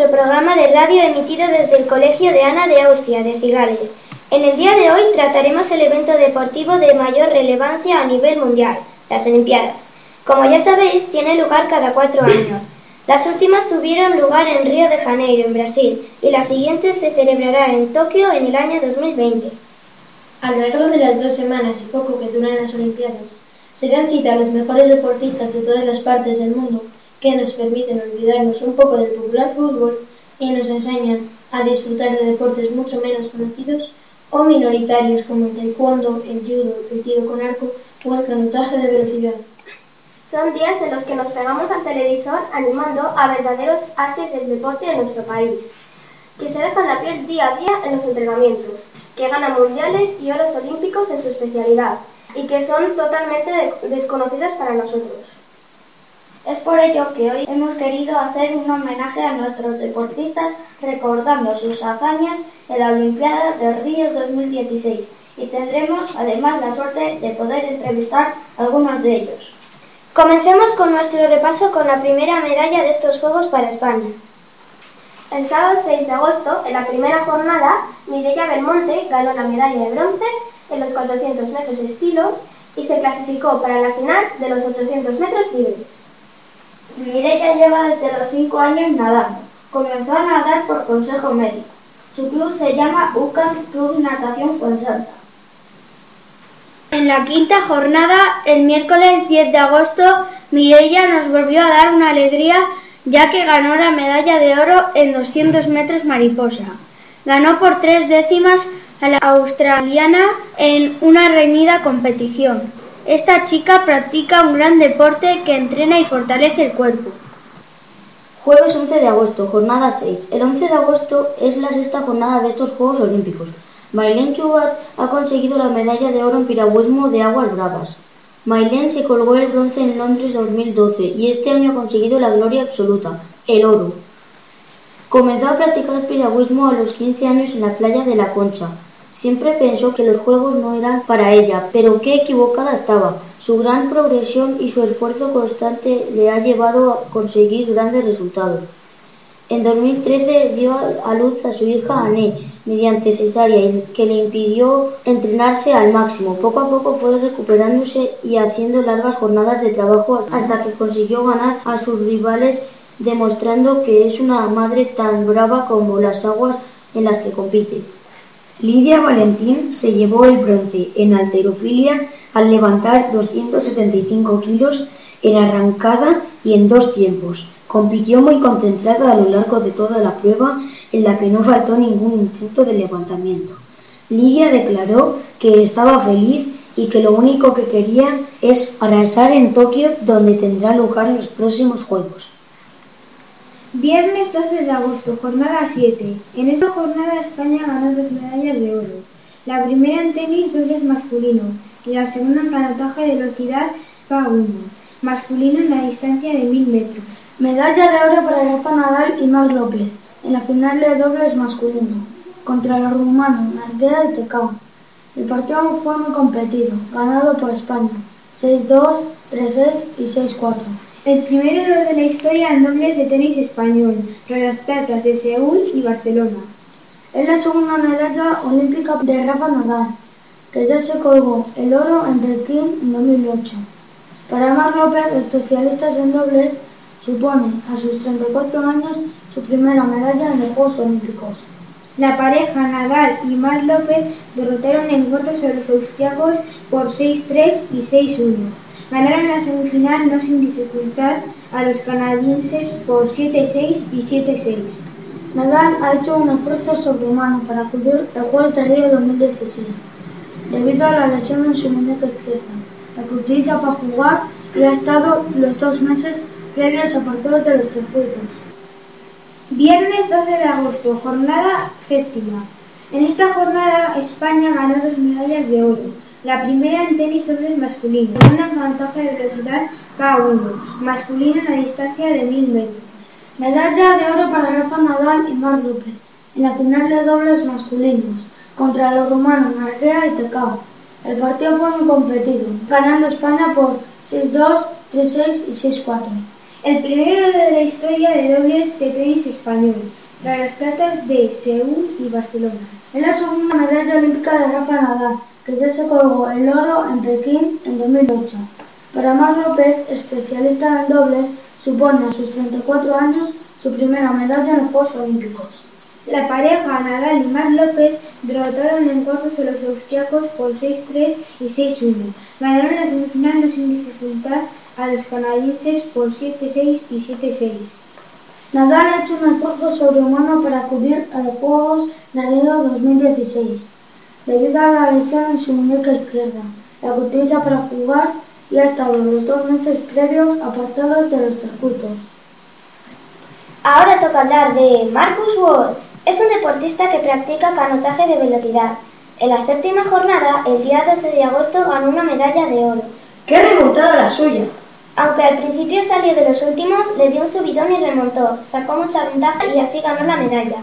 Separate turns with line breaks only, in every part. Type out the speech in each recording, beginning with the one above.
nuestro programa de radio emitido desde el Colegio de Ana de Austria de Cigales. En el día de hoy trataremos el evento deportivo de mayor relevancia a nivel mundial, las Olimpiadas. Como ya sabéis, tiene lugar cada cuatro años. Las últimas tuvieron lugar en Río de Janeiro, en Brasil, y las siguientes se celebrarán en Tokio en el año 2020.
A lo largo de las dos semanas y poco que duran las Olimpiadas, se dan cita a los mejores deportistas de todas las partes del mundo que nos permiten olvidarnos un poco del popular fútbol y nos enseñan a disfrutar de deportes mucho menos conocidos o minoritarios como el taekwondo, el judo, el tiro con arco o el canotaje de velocidad.
Son días en los que nos pegamos al televisor animando a verdaderos ases del deporte de nuestro país, que se dejan la piel día a día en los entrenamientos, que ganan mundiales y oros olímpicos en su especialidad y que son totalmente desconocidos para nosotros.
Es por ello que hoy hemos querido hacer un homenaje a nuestros deportistas recordando sus hazañas en la Olimpiada de Río 2016 y tendremos además la suerte de poder entrevistar a algunos de ellos.
Comencemos con nuestro repaso con la primera medalla de estos Juegos para España. El sábado 6 de agosto, en la primera jornada, Mireia Belmonte ganó la medalla de bronce en los 400 metros estilos y se clasificó para la final de los 800 metros libres.
Mireia lleva desde los 5 años nadando. Comenzó a nadar por consejo médico. Su club se llama UCAM Club Natación Fuensanta.
En la quinta jornada, el miércoles 10 de agosto, Mireia nos volvió a dar una alegría ya que ganó la medalla de oro en 200 metros mariposa. Ganó por tres décimas a la australiana en una reñida competición. Esta chica practica un gran deporte que entrena y fortalece el cuerpo.
Jueves 11 de agosto, jornada 6. El 11 de agosto es la sexta jornada de estos Juegos Olímpicos. Marilén Chubat ha conseguido la medalla de oro en piragüismo de aguas bravas. Mailén se colgó el bronce en Londres 2012 y este año ha conseguido la gloria absoluta, el oro. Comenzó a practicar piragüismo a los 15 años en la playa de La Concha. Siempre pensó que los juegos no eran para ella, pero qué equivocada estaba. Su gran progresión y su esfuerzo constante le ha llevado a conseguir grandes resultados. En 2013 dio a luz a su hija Anne mediante cesárea que le impidió entrenarse al máximo. Poco a poco fue recuperándose y haciendo largas jornadas de trabajo hasta que consiguió ganar a sus rivales demostrando que es una madre tan brava como las aguas en las que compite.
Lidia Valentín se llevó el bronce en alterofilia al levantar 275 kilos en arrancada y en dos tiempos. Compitió muy concentrada a lo largo de toda la prueba en la que no faltó ningún intento de levantamiento. Lidia declaró que estaba feliz y que lo único que quería es arrasar en Tokio donde tendrá lugar los próximos Juegos.
Viernes 12 de agosto, jornada 7. En esta jornada España ganó dos medallas de oro. La primera en tenis dobles masculino y la segunda en canotaje de velocidad PA1, masculino en la distancia de 1000 metros.
Medalla de oro para Rafa Nadal y Marc López en la final de dobles masculino contra los rumanos Narguera y Tecao. El partido fue muy competido, ganado por España, 6-2, 3-6 y 6-4.
El primer oro de la historia en dobles de tenis español, tras las platas de Seúl y Barcelona.
Es la segunda medalla olímpica de Rafa Nadal, que ya se colgó el oro en Pekín en 2008. Para Marc López, especialistas en dobles, supone a sus 34 años su primera medalla en los Juegos Olímpicos.
La pareja Nadal y Marc López derrotaron en cuartos a los austriacos por 6-3 y 6-1. Ganaron la semifinal no sin dificultad a los canadienses por 7-6 y 7-6.
Nadal ha hecho un esfuerzo sobrehumano para acudir al Juegos de Río 2016, debido a la lesión en su muñeca izquierda, la que utiliza para jugar y ha estado los dos meses previos a partidos de los circuitos.
Viernes 12 de agosto, jornada séptima. En esta jornada España ganó dos medallas de oro. La primera en tenis dobles masculino, segunda en de velocidad K1, masculino en la distancia de 1000 metros.
Medalla de oro para Rafa Nadal y Marc López en la final de dobles masculinos contra los rumanos Narguea y Tecao. El partido fue muy competido, ganando España por 6-2, 3-6 y 6-4. el primero de la historia de dobles de tenis español, tras las platas de Seúl y Barcelona.
Es la segunda medalla olímpica de Rafa Nadal, que se colgó el oro en Pekín en 2008. Para Mar López, especialista en dobles, supone a sus 34 años su primera medalla en los Juegos Olímpicos.
La pareja Nadal y Mar López derrotaron en cuartos a los austriacos por 6-3 y 6-1. Ganaron la semifinal no sin dificultad a los canadienses por 7-6 y 7-6.
Nadal ha hecho un esfuerzo sobrehumano para acudir a los Juegos de Río 2016, debido a la lesión en su muñeca izquierda, la que utiliza para jugar y ha estado los dos meses previos apartados de los circuitos.
Ahora toca hablar de Marcus Wolf. Es un deportista que practica canotaje de velocidad. En la séptima jornada, el día 12 de agosto, ganó una medalla de oro.
¡Qué remontada la suya!
Aunque al principio salió de los últimos, le dio un subidón y remontó, sacó mucha ventaja y así ganó la medalla.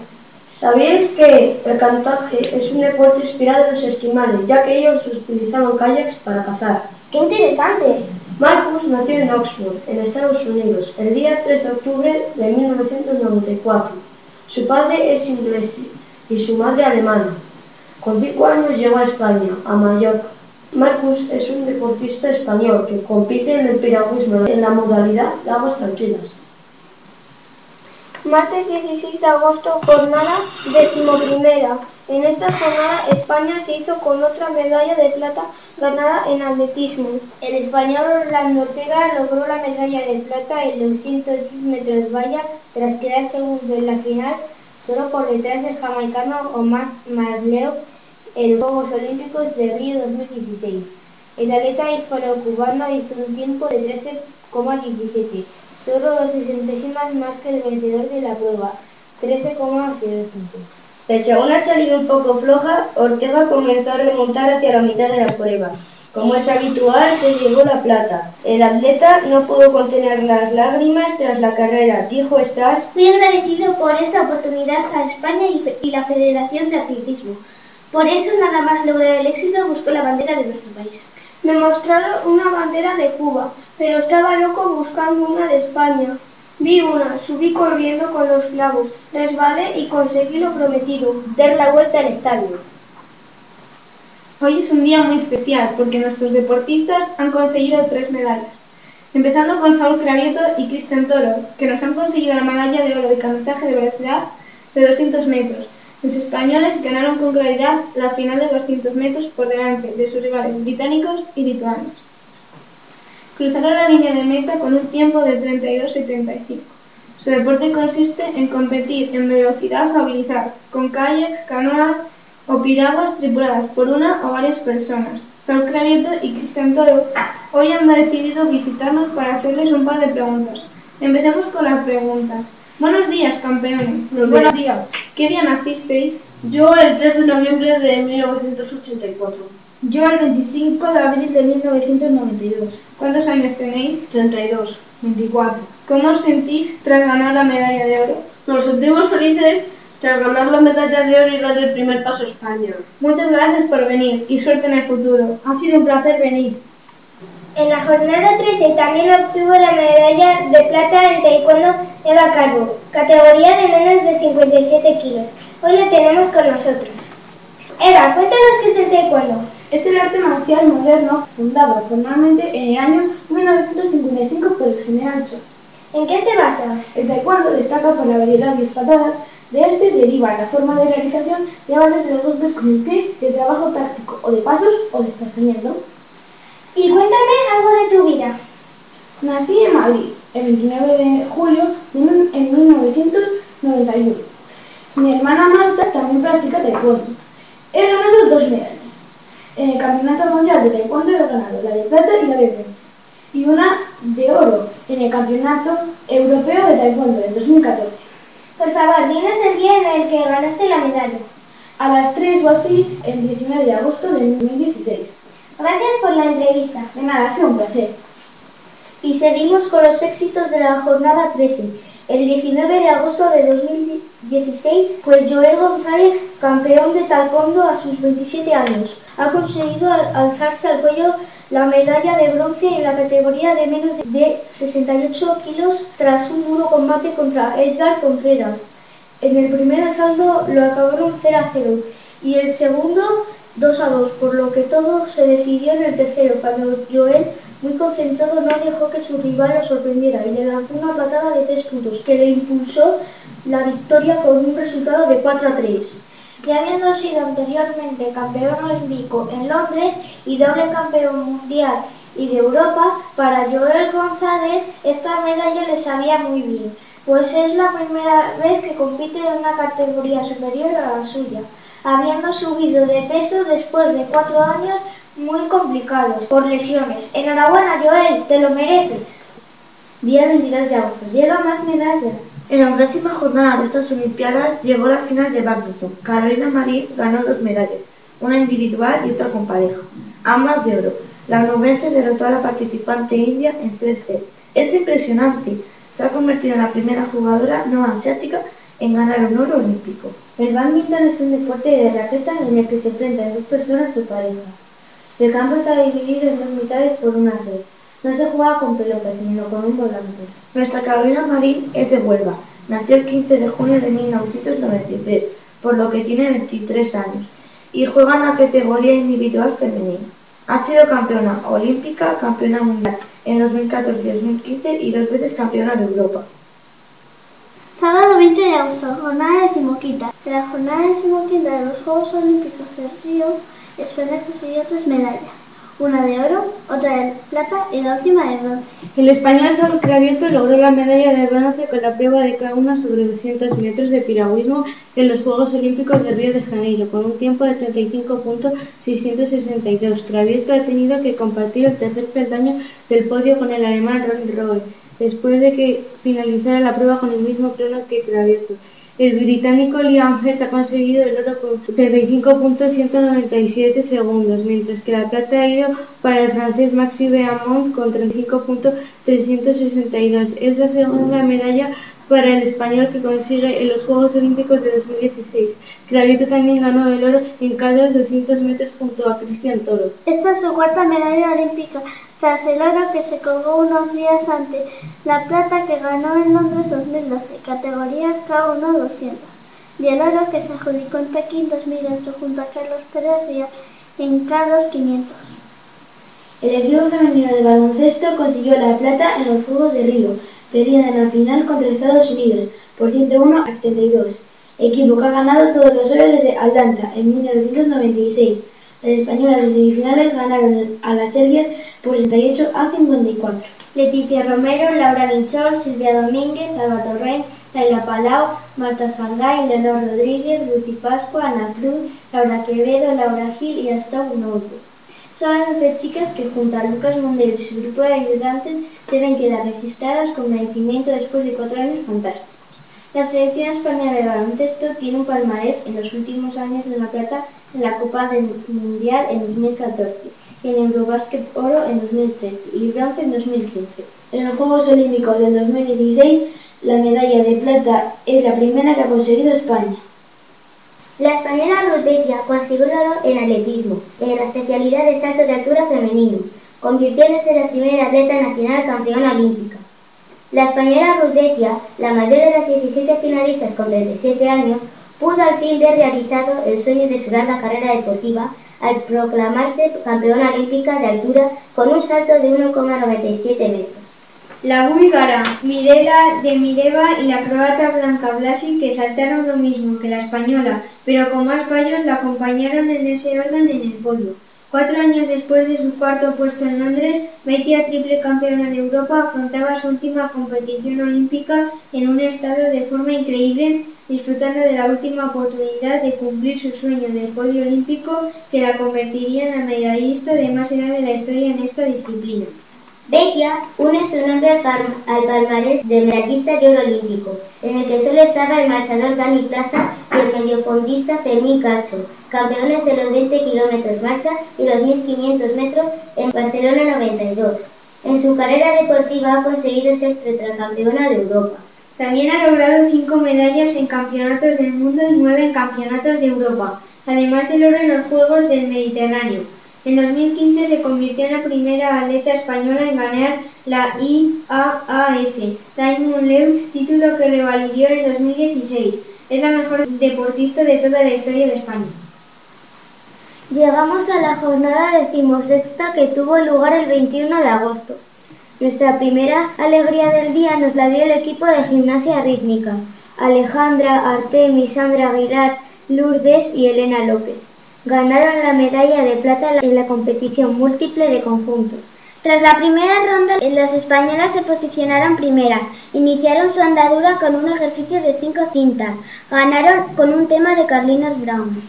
¿Sabíais que el canotaje es un deporte inspirado en los esquimales, ya que ellos utilizaban kayaks para cazar?
¡Qué interesante!
Marcus nació en Oxford, en Estados Unidos, el día 3 de octubre de 1994. Su padre es inglés y su madre alemana. Con cinco años llegó a España, a Mallorca. Marcus es un deportista español que compite en el piragüismo en la modalidad de aguas tranquilas.
Martes 16 de agosto, jornada decimoprimera. En esta jornada España se hizo con otra medalla de plata ganada en atletismo.
El español Orlando Ortega logró la medalla de plata en los 110 metros valla tras quedar segundo en la final, solo por detrás del jamaicano Omar Marleo en los Juegos Olímpicos de Río 2016. El atleta hispano-cubano hizo un tiempo de 13,17, solo 12 centésimas más que el vencedor de la prueba, 13,05.
Pese a una salida un poco floja, Ortega comenzó a remontar hacia la mitad de la prueba. Como es habitual, se llevó la plata. El atleta no pudo contener las lágrimas tras la carrera. Dijo estar
muy agradecido por esta oportunidad a España y la Federación de Atletismo. Por eso, nada más lograr el éxito, buscó la bandera de nuestro país.
Me mostraron una bandera de Cuba, pero estaba loco buscando una de España. Vi una, subí corriendo con los clavos, resbalé y conseguí lo prometido,
dar la vuelta al estadio.
Hoy es un día muy especial porque nuestros deportistas han conseguido tres medallas. Empezando con Saúl Cravieto y Cristian Toro, que nos han conseguido la medalla de oro de canotaje de velocidad de 200 metros. Los españoles ganaron con claridad la final de 200 metros por delante de sus rivales británicos y lituanos cruzaron la línea de meta con un tiempo de 32.75. Su deporte consiste en competir en velocidad o habilidad, con kayaks, canoas o piraguas tripuladas por una o varias personas. Saul Cravieto y Cristian Toro hoy han decidido visitarnos para hacerles un par de preguntas. Empecemos con las preguntas. Buenos días, campeones.
Buenos días.
¿Qué día nacisteis?
Yo el 3 de noviembre de 1984.
Yo el 25 de abril de 1992.
¿Cuántos años tenéis?
32.
24.
¿Cómo os sentís tras ganar la medalla de oro?
Nos sentimos felices tras ganar la medalla de oro y dar el primer paso a España.
Muchas gracias por venir y suerte en el futuro.
Ha sido un placer venir.
En la jornada 13 también obtuvo la medalla de plata en taekwondo Eva Carbo, categoría de menos de 57 kilos. Hoy la tenemos con nosotros. Eva, cuéntanos qué es el taekwondo.
Es el arte marcial moderno fundado formalmente en el año 1955 por el general Cho.
¿En qué se basa?
El taekwondo destaca por la variedad de espadadas. De este deriva la forma de realización de varios de los golpes con el pie, de trabajo táctico o de pasos o desplazamiento.
Y cuéntame algo de tu vida.
Nací en Madrid el 29 de julio de en 1991. Mi hermana Marta también practica taekwondo. He ganado dos medallas. En el Campeonato Mundial de Taekwondo he ganado la de plata y la de bronce. Y una de oro en el Campeonato Europeo de Taekwondo en 2014.
Por favor, dinos el día en el que ganaste la medalla.
A las 3 o así, el 19 de agosto de 2016.
Gracias por la entrevista.
De nada, ha sido un placer.
Y seguimos con los éxitos de la jornada 13. El 19 de agosto de 2016, pues Joel González, campeón de taekwondo a sus 27 años, ha conseguido alzarse al cuello
la medalla de bronce en la categoría de menos de 68 kilos tras un duro combate contra Edgar Contreras. En el primer asalto lo acabaron 0 a 0 y el segundo 2 a 2, por lo que todo se decidió en el tercero, cuando Joel, muy concentrado, no dejó que su rival lo sorprendiera y le lanzó una patada de 3 puntos que le impulsó la victoria con un resultado de 4 a 3.
Ya habiendo sido anteriormente campeón olímpico en Londres y doble campeón mundial y de Europa, para Joel González esta medalla le sabía muy bien, pues es la primera vez que compite en una categoría superior a la suya, habiendo subido de peso después de cuatro años muy complicados por lesiones. Enhorabuena Joel, te lo mereces.
Día 22 de agosto. Llega más medallas. En la undécima jornada de estas Olimpiadas llegó la final de badminton. Carolina Marín ganó dos medallas, una individual y otra con pareja, ambas de oro. La onubense derrotó a la participante india en tres sets. Es impresionante. Se ha convertido en la primera jugadora no asiática en ganar un oro olímpico. El badminton es un deporte de raqueta en el que se enfrentan dos personas o parejas. El campo está dividido en dos mitades por una red. No se juega con pelotas, sino con un volante. Nuestra Carolina Marín es de Huelva. Nació el 15 de junio de 1993, por lo que tiene 23 años, y juega en la categoría individual femenina. Ha sido campeona olímpica, campeona mundial en 2014 y 2015 y dos veces campeona de Europa.
Sábado 20 de agosto, jornada decimoquinta. En la jornada decimoquinta de los Juegos Olímpicos de Río, España consiguió tres medallas, una de oro, otra de plata y la última de bronce.
El español Saúl Cravioto logró la medalla de bronce con la prueba de K1 sobre 200 metros de piragüismo en los Juegos Olímpicos de Río de Janeiro, con un tiempo de 35.662. Cravioto ha tenido que compartir el tercer peldaño del podio con el alemán Ron Roy después de que finalizara la prueba con el mismo crono que Cravioto. El británico Liam Hurt ha conseguido el oro con 35.197 segundos, mientras que la plata ha ido para el francés Maxi Beamont con 35.362. Es la segunda medalla para el español que consigue en los Juegos Olímpicos de 2016. Cravioto también ganó el oro en cada 200 metros junto a Cristian Toro.
Esta es su cuarta medalla olímpica, tras el oro que se colgó unos días antes, la plata que ganó en Londres 2012, categoría K1 200, y el oro que se adjudicó en Pekín 2008 junto a Carlos Pérez Díaz en K2 500.
El equipo femenino de baloncesto consiguió la plata en los Juegos de Río, perdida en la final contra Estados Unidos por 101 a 72, equipo que ha ganado todos los oros desde Atlanta en 1996. Las españolas en semifinales ganaron a las serbias por 68 a 54.
Leticia Romero, Laura Michol, Silvia Domínguez, Alba Torrens, Laila Palau, Marta Sangay, Leonor Rodríguez, Lucy Pascua, Ana Cruz, Laura Quevedo, Laura Gil y Astor Novo. Son las 12 chicas que junto a Lucas Mondero y su grupo de ayudantes deben quedar registradas con merecimiento después de cuatro años fantásticos. La selección española de baloncesto tiene un palmarés en los últimos años de la plata en la Copa del Mundial en 2014 y en Eurobasket Oro en 2013 y bronce en 2015.
En los Juegos Olímpicos del 2016, la medalla de plata es la primera que ha conseguido España.
La española Rutecia consiguió el oro en atletismo, en la especialidad de salto de altura femenino, convirtiéndose en la primera atleta nacional campeona olímpica. La española Rutecia, la mayor de las 17 finalistas con 37 años, pudo al fin ver realizado el sueño de su larga carrera deportiva al proclamarse campeona olímpica de altura con un salto de 1,97 metros.
La búlgara Mirela Demireva y la croata Blanca Blasi, que saltaron lo mismo que la española, pero con más fallos, la acompañaron en ese orden en el podio. Cuatro años después de su cuarto puesto en Londres, Beitia, triple campeona de Europa, afrontaba su última competición olímpica en un estado de forma increíble, disfrutando de la última oportunidad de cumplir su sueño del podio olímpico que la convertiría en la medallista de más edad de la historia en esta disciplina.
Beitia une su nombre al, al palmarés de medallista de oro olímpico, en el que solo estaba el marchador Dani Plaza y el mediofondista Fermín Cacho, campeones de los 20 kilómetros marcha y los 1500 metros en Barcelona 92. En su carrera deportiva ha conseguido ser tetracampeona de Europa.
También ha logrado cinco medallas en campeonatos del mundo y nueve en campeonatos de Europa, además del oro en los Juegos del Mediterráneo.
En 2015 se convirtió en la primera atleta española en ganar la IAAF Diamond League, título que revalidó en 2016. Es la mejor deportista de toda la historia de España.
Llegamos a la jornada decimosexta que tuvo lugar el 21 de agosto. Nuestra primera alegría del día nos la dio el equipo de gimnasia rítmica, Alejandra, Artemis, Sandra Aguilar, Lourdes y Elena López. Ganaron la medalla de plata en la competición múltiple de conjuntos. Tras la primera ronda, las españolas se posicionaron primeras. Iniciaron su andadura con un ejercicio de cinco cintas. Ganaron con un tema de Carlinos Brown.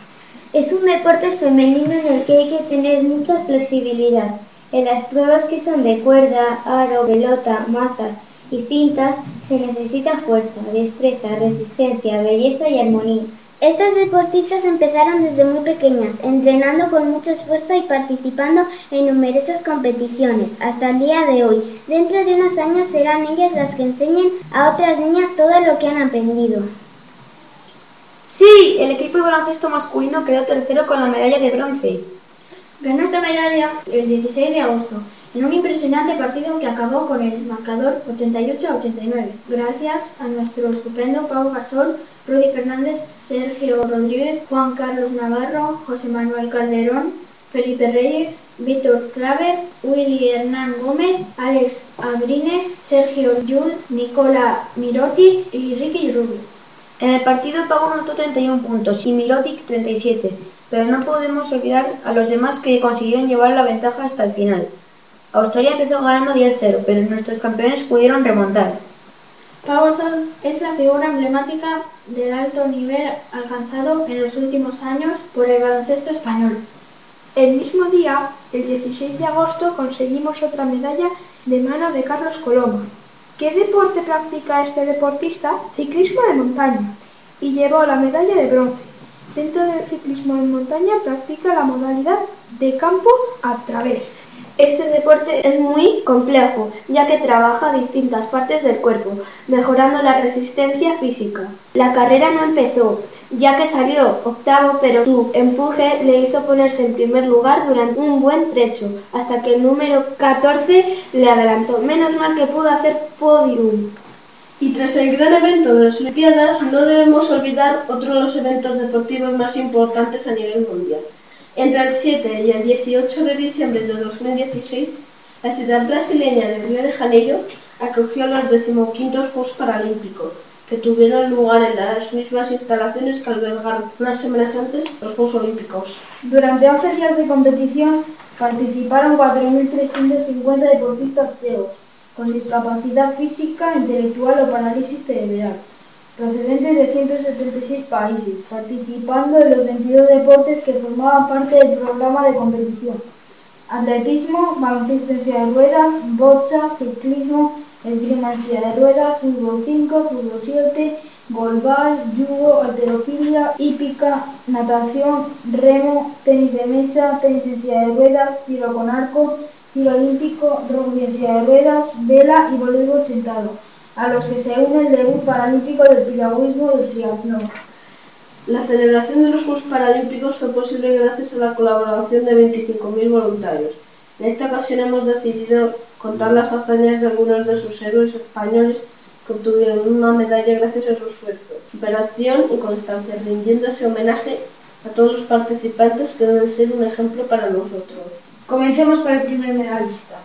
Es un deporte femenino en el que hay que tener mucha flexibilidad. En las pruebas que son de cuerda, aro, pelota, mazas y cintas se necesita fuerza, destreza, resistencia, belleza y armonía. Estas deportistas empezaron desde muy pequeñas, entrenando con mucho esfuerzo y participando en numerosas competiciones, hasta el día de hoy. Dentro de unos años serán ellas las que enseñen a otras niñas todo lo que han aprendido.
Sí, el equipo de baloncesto masculino quedó tercero con la medalla de bronce.
Ganó esta medalla el 16 de agosto, en un impresionante partido que acabó con el marcador 88 a 89, gracias a nuestro estupendo Pau Gasol, Rudy Fernández, Sergio Rodríguez, Juan Carlos Navarro, José Manuel Calderón, Felipe Reyes, Víctor Claver, Willy Hernán Gómez, Alex Abrines, Sergio Yul, Nicola Miroti y Ricky Rubio.
En el partido Pau anotó 31 puntos y Mirotic 37, pero no podemos olvidar a los demás que consiguieron llevar la ventaja hasta el final. Australia empezó ganando 10-0, pero nuestros campeones pudieron remontar.
Pau Gasol es la figura emblemática del alto nivel alcanzado en los últimos años por el baloncesto español.
El mismo día, el 16 de agosto, conseguimos otra medalla de mano de Carlos Coloma. ¿Qué deporte practica este deportista? Ciclismo de montaña y llevó la medalla de bronce. Dentro del ciclismo de montaña practica la modalidad de campo a través.
Este deporte es muy complejo, ya que trabaja distintas partes del cuerpo, mejorando la resistencia física. La carrera no empezó, ya que salió octavo, pero su empuje le hizo ponerse en primer lugar durante un buen trecho, hasta que el número 14 le adelantó. Menos mal que pudo hacer podium.
Y tras el gran evento de las Olimpiadas, no debemos olvidar otro de los eventos deportivos más importantes a nivel mundial. Entre el 7 y el 18 de diciembre de 2016, la ciudad brasileña de Río de Janeiro acogió los decimoquintos Juegos Paralímpicos, que tuvieron lugar en las mismas instalaciones que albergaron unas semanas antes los Juegos Olímpicos.
Durante 11 días de competición participaron 4.350 deportistas ciegos, con discapacidad física, intelectual o parálisis cerebral, procedentes de 176 países, participando en los 22 deportes que formaban parte del programa de competición. Atletismo, baloncesto en silla de ruedas, bocha, ciclismo, esgrima en silla de ruedas, fútbol 5, fútbol 7, golbal, judo, alterofilia, hípica, natación, remo, tenis de mesa, tenis en silla de ruedas, tiro con arco, tiro olímpico, rugby en silla de ruedas, vela y voleibol sentado, a los que se une el debut paralímpico del piragüismo del triatlón.
La celebración de los Juegos Paralímpicos fue posible gracias a la colaboración de 25.000 voluntarios. En esta ocasión hemos decidido contar las hazañas de algunos de sus héroes españoles que obtuvieron una medalla gracias a su esfuerzo, superación y constancia, rindiéndose homenaje a todos los participantes que deben ser un ejemplo para nosotros.
Comencemos con el primer medallista.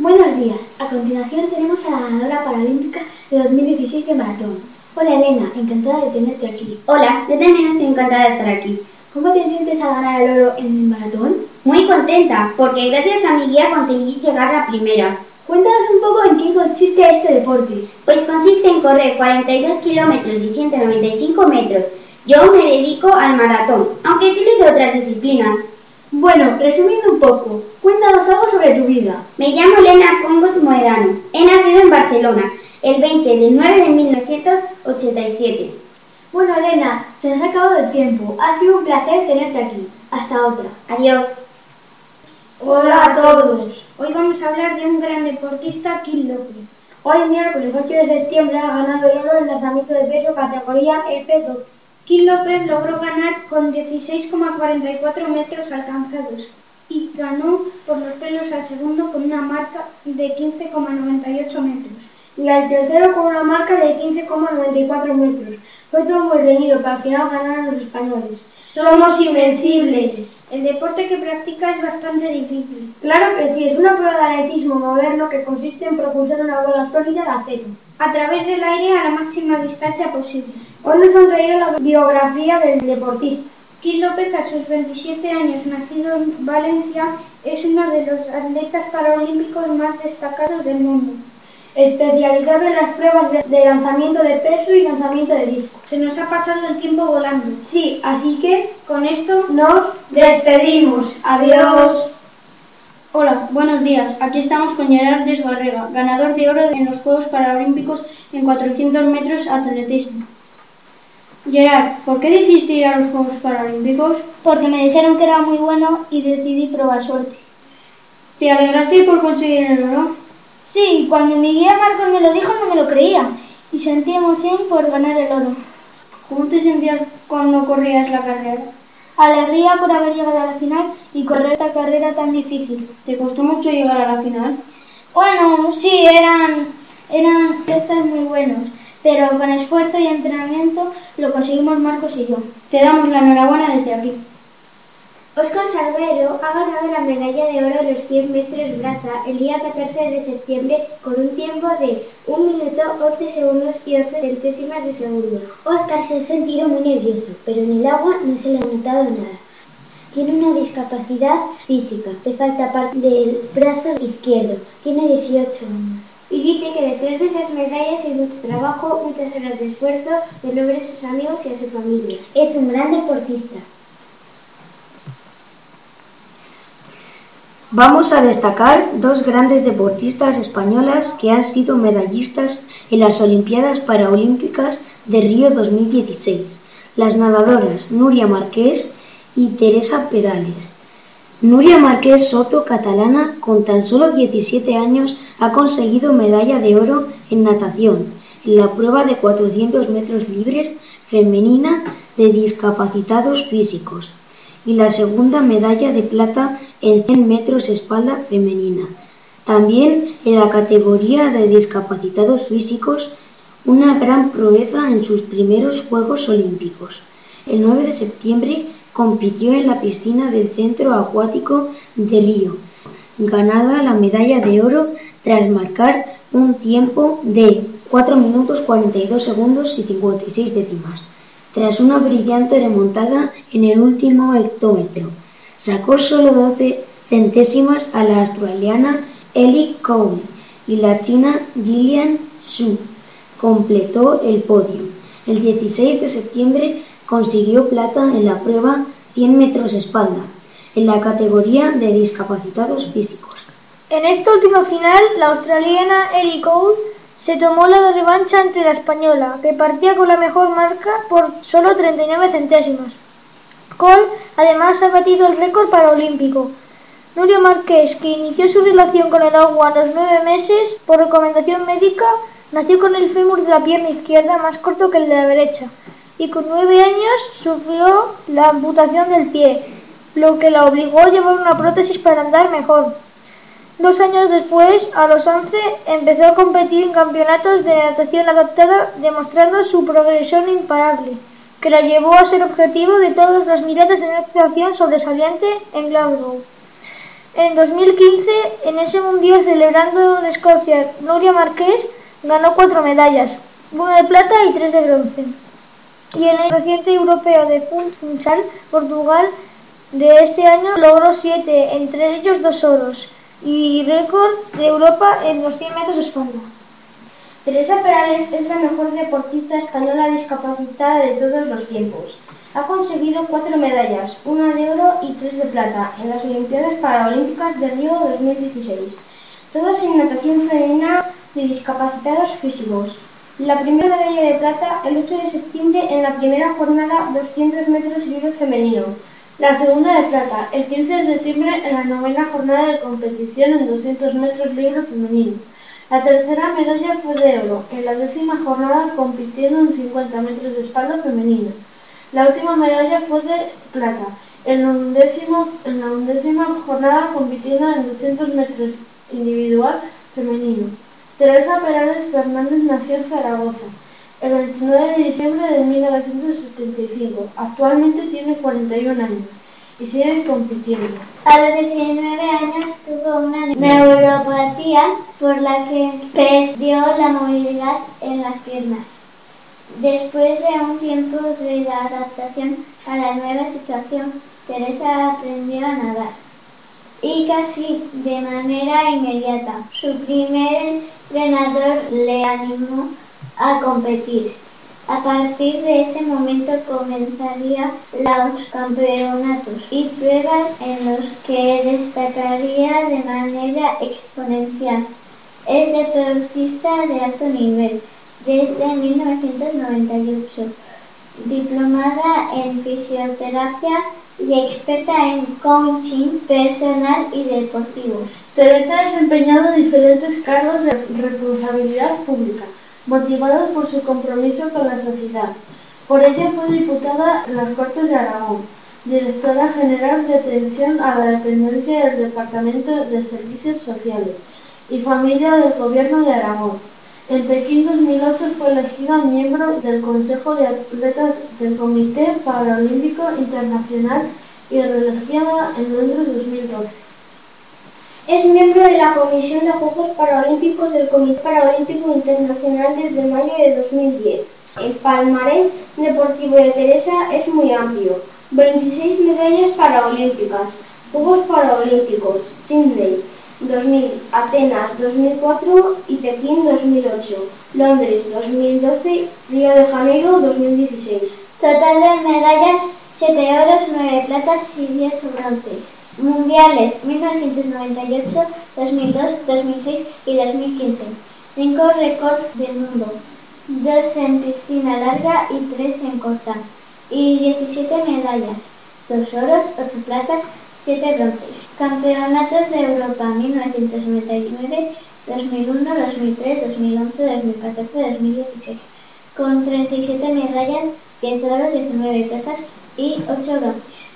Buenos días. A continuación tenemos a la ganadora paralímpica de 2016 de maratón. Hola Elena, encantada de tenerte aquí.
Hola, yo también estoy encantada de estar aquí.
¿Cómo te sientes al ganar el oro en el maratón?
Muy contenta, porque gracias a mi guía conseguí llegar a primera.
Cuéntanos un poco en qué consiste este deporte.
Pues consiste en correr 42 kilómetros y 195 metros. Yo me dedico al maratón, aunque utilizo otras disciplinas.
Bueno, resumiendo un poco, cuéntanos algo sobre tu vida.
Me llamo Elena Congos Moedano. He nacido en Barcelona el 20 de 9 de 1987.
Bueno, Elena, se nos ha acabado el tiempo. Ha sido un placer tenerte aquí. Hasta otra.
Adiós.
Hola a todos. Hoy vamos a hablar de un gran deportista, Kim López. Hoy, miércoles 8 de septiembre, ha ganado el oro en lanzamiento de peso categoría F2. Kim López logró ganar con 16,44 metros alcanzados. Y ganó por los pelos al segundo con una marca de 15,98 metros.
Y al tercero con una marca de 15,94 metros. Fue todo muy reñido, pero al final ganaron los españoles. Somos invencibles.
El deporte que practica es bastante difícil.
Claro que sí, es una prueba de atletismo moderno que consiste en propulsar una bola sólida de acero
a través del aire a la máxima distancia posible.
Hoy nos han traído la biografía del deportista.
Kis López, a sus 27 años, nacido en Valencia, es uno de los atletas paralímpicos más destacados del mundo.
Especializado en las pruebas de, de lanzamiento de peso y lanzamiento de disco.
Se nos ha pasado el tiempo volando.
Sí, así que
con esto
nos despedimos. Adiós.
Hola, buenos días. Aquí estamos con Gerard Desbarrega, ganador de oro en los Juegos Paralímpicos en 400 metros atletismo. Gerard, ¿por qué decidiste ir a los Juegos Paralímpicos?
Porque me dijeron que era muy bueno y decidí probar suerte.
¿Te alegraste por conseguir el oro?
Sí, cuando mi guía Marcos me lo dijo no me lo creía y sentí emoción por ganar el oro.
¿Cómo te sentías cuando corrías la carrera?
Alegría por haber llegado a la final y correr esta carrera tan difícil.
¿Te costó mucho llegar a la final?
Bueno, sí, eran, eran muy buenos, pero con esfuerzo y entrenamiento lo conseguimos Marcos y yo.
Te damos la enhorabuena desde aquí.
Oscar Salguero ha ganado la medalla de oro de los 100 metros braza el día 14 de septiembre con un tiempo de 1 minuto 11 segundos y 11 centésimas de segundo. Oscar se ha sentido muy nervioso, pero en el agua no se le ha notado nada. Tiene una discapacidad física, le falta parte del brazo izquierdo, tiene 18 años. Y dice que después de esas medallas y mucho trabajo, muchas horas de esfuerzo, de ver a sus amigos y a su familia. Es un gran deportista.
Vamos a destacar dos grandes deportistas españolas que han sido medallistas en las Olimpiadas Paralímpicas de Río 2016, las nadadoras Nuria Marqués y Teresa Pedales. Nuria Marqués Soto, catalana, con tan solo 17 años, ha conseguido medalla de oro en natación en la prueba de 400 metros libres femenina de discapacitados físicos y la segunda medalla de plata en 100 metros espalda femenina. También en la categoría de discapacitados físicos, una gran proeza en sus primeros Juegos Olímpicos. El 9 de septiembre compitió en la piscina del Centro Acuático de Río, ganada la medalla de oro tras marcar un tiempo de 4 minutos 42 segundos y 56 décimas tras una brillante remontada en el último hectómetro. Sacó solo 12 centésimas a la australiana Ellie Cole y la china Gillian Xu. Completó el podio. El 16 de septiembre consiguió plata en la prueba 100 metros espalda, en la categoría de discapacitados físicos.
En esta última final, la australiana Ellie Cole se tomó la revancha ante la española, que partía con la mejor marca por solo 39 centésimos. Cole además ha batido el récord paralímpico. Nuria Márquez, que inició su relación con el agua a los nueve meses por recomendación médica, nació con el fémur de la pierna izquierda más corto que el de la derecha y con nueve años sufrió la amputación del pie, lo que la obligó a llevar una prótesis para andar mejor. Dos años después, a los 11, empezó a competir en campeonatos de natación adaptada, demostrando su progresión imparable, que la llevó a ser objetivo de todas las miradas en una actuación sobresaliente en Glasgow. En 2015, en ese mundial celebrando en Escocia, Nuria Marqués ganó cuatro medallas, una de plata y tres de bronce. Y en el reciente europeo de Funchal, Portugal, de este año logró siete, entre ellos dos oros y récord de Europa en los 100 metros espalda.
Teresa Perales es la mejor deportista española discapacitada de todos los tiempos. Ha conseguido cuatro medallas, una de oro y tres de plata, en las Olimpiadas Paralímpicas de Río 2016, todas en natación femenina de discapacitados físicos. La primera medalla de plata el 8 de septiembre en la primera jornada 200 metros libre femenino, la segunda de plata, el 15 de septiembre en la novena jornada de competición en 200 metros libre femenino. La tercera medalla fue de oro, en la décima jornada compitiendo en 50 metros de espalda femenino. La última medalla fue de plata,
En la, undécimo, en la undécima jornada compitiendo en 200 metros individual femenino. Teresa Perales Fernández nació en Zaragoza el 29 de diciembre de 1975. Actualmente tiene 41 años y sigue compitiendo.
A los 19 años tuvo una neuropatía por la que perdió la movilidad en las piernas. Después de un tiempo de adaptación a la nueva situación, Teresa aprendió a nadar. Y casi de manera inmediata, su primer entrenador le animó a competir. A partir de ese momento comenzarían los campeonatos y pruebas en los que destacaría de manera exponencial. Es deportista de alto nivel desde 1998, diplomada en fisioterapia y experta en coaching personal y deportivo.
Teresa ha desempeñado diferentes cargos de responsabilidad pública motivados por su compromiso con la sociedad. Por ello fue diputada en las Cortes de Aragón, directora general de atención a la dependencia del Departamento de Servicios Sociales y Familia del Gobierno de Aragón. En Pekín 2008 fue elegida miembro del Consejo de Atletas del Comité Paralímpico Internacional y reelegida en Londres 2012.
Es miembro de la Comisión de Juegos Paralímpicos del Comité Paralímpico Internacional desde mayo de 2010. El palmarés deportivo de Teresa es muy amplio. 26 medallas paralímpicas, Juegos Paralímpicos, Sydney 2000, Atenas 2004 y Pekín 2008, Londres 2012, Río de Janeiro 2016.
Total de medallas 7 oros, 9 platas y 10 bronces. Mundiales 1998, 2002, 2006 y 2015. 5 récords del mundo. 2 en piscina larga y 3 en corta. Y 17 medallas. 2 oros, 8 platas, 7 bronces. Campeonatos de Europa 1999, 2001, 2003, 2011, 2014, 2016. Con 37 medallas, 10 oros, 19 platas y 8 bronces.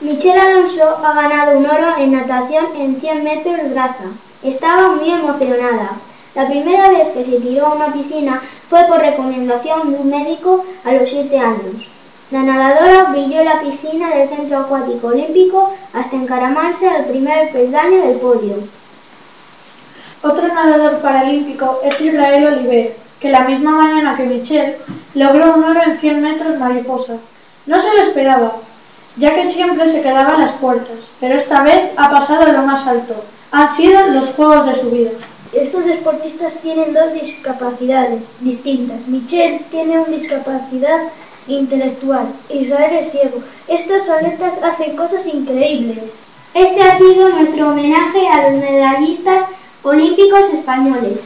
Michelle Alonso ha ganado un oro en natación en 100 metros braza. Estaba muy emocionada. La primera vez que se tiró a una piscina fue por recomendación de un médico a los 7 años. La nadadora brilló la piscina del Centro Acuático Olímpico hasta encaramarse al primer peldaño del podio.
Otro nadador paralímpico es Israel Oliver, que la misma mañana que Michelle logró un oro en 100 metros mariposa. No se lo esperaba, ya que siempre se quedaba a las puertas, pero esta vez ha pasado a lo más alto. Han sido los juegos de su vida.
Estos deportistas tienen dos discapacidades distintas. Michelle tiene una discapacidad intelectual, Israel es ciego. Estos atletas hacen cosas increíbles.
Este ha sido nuestro homenaje a los medallistas olímpicos españoles.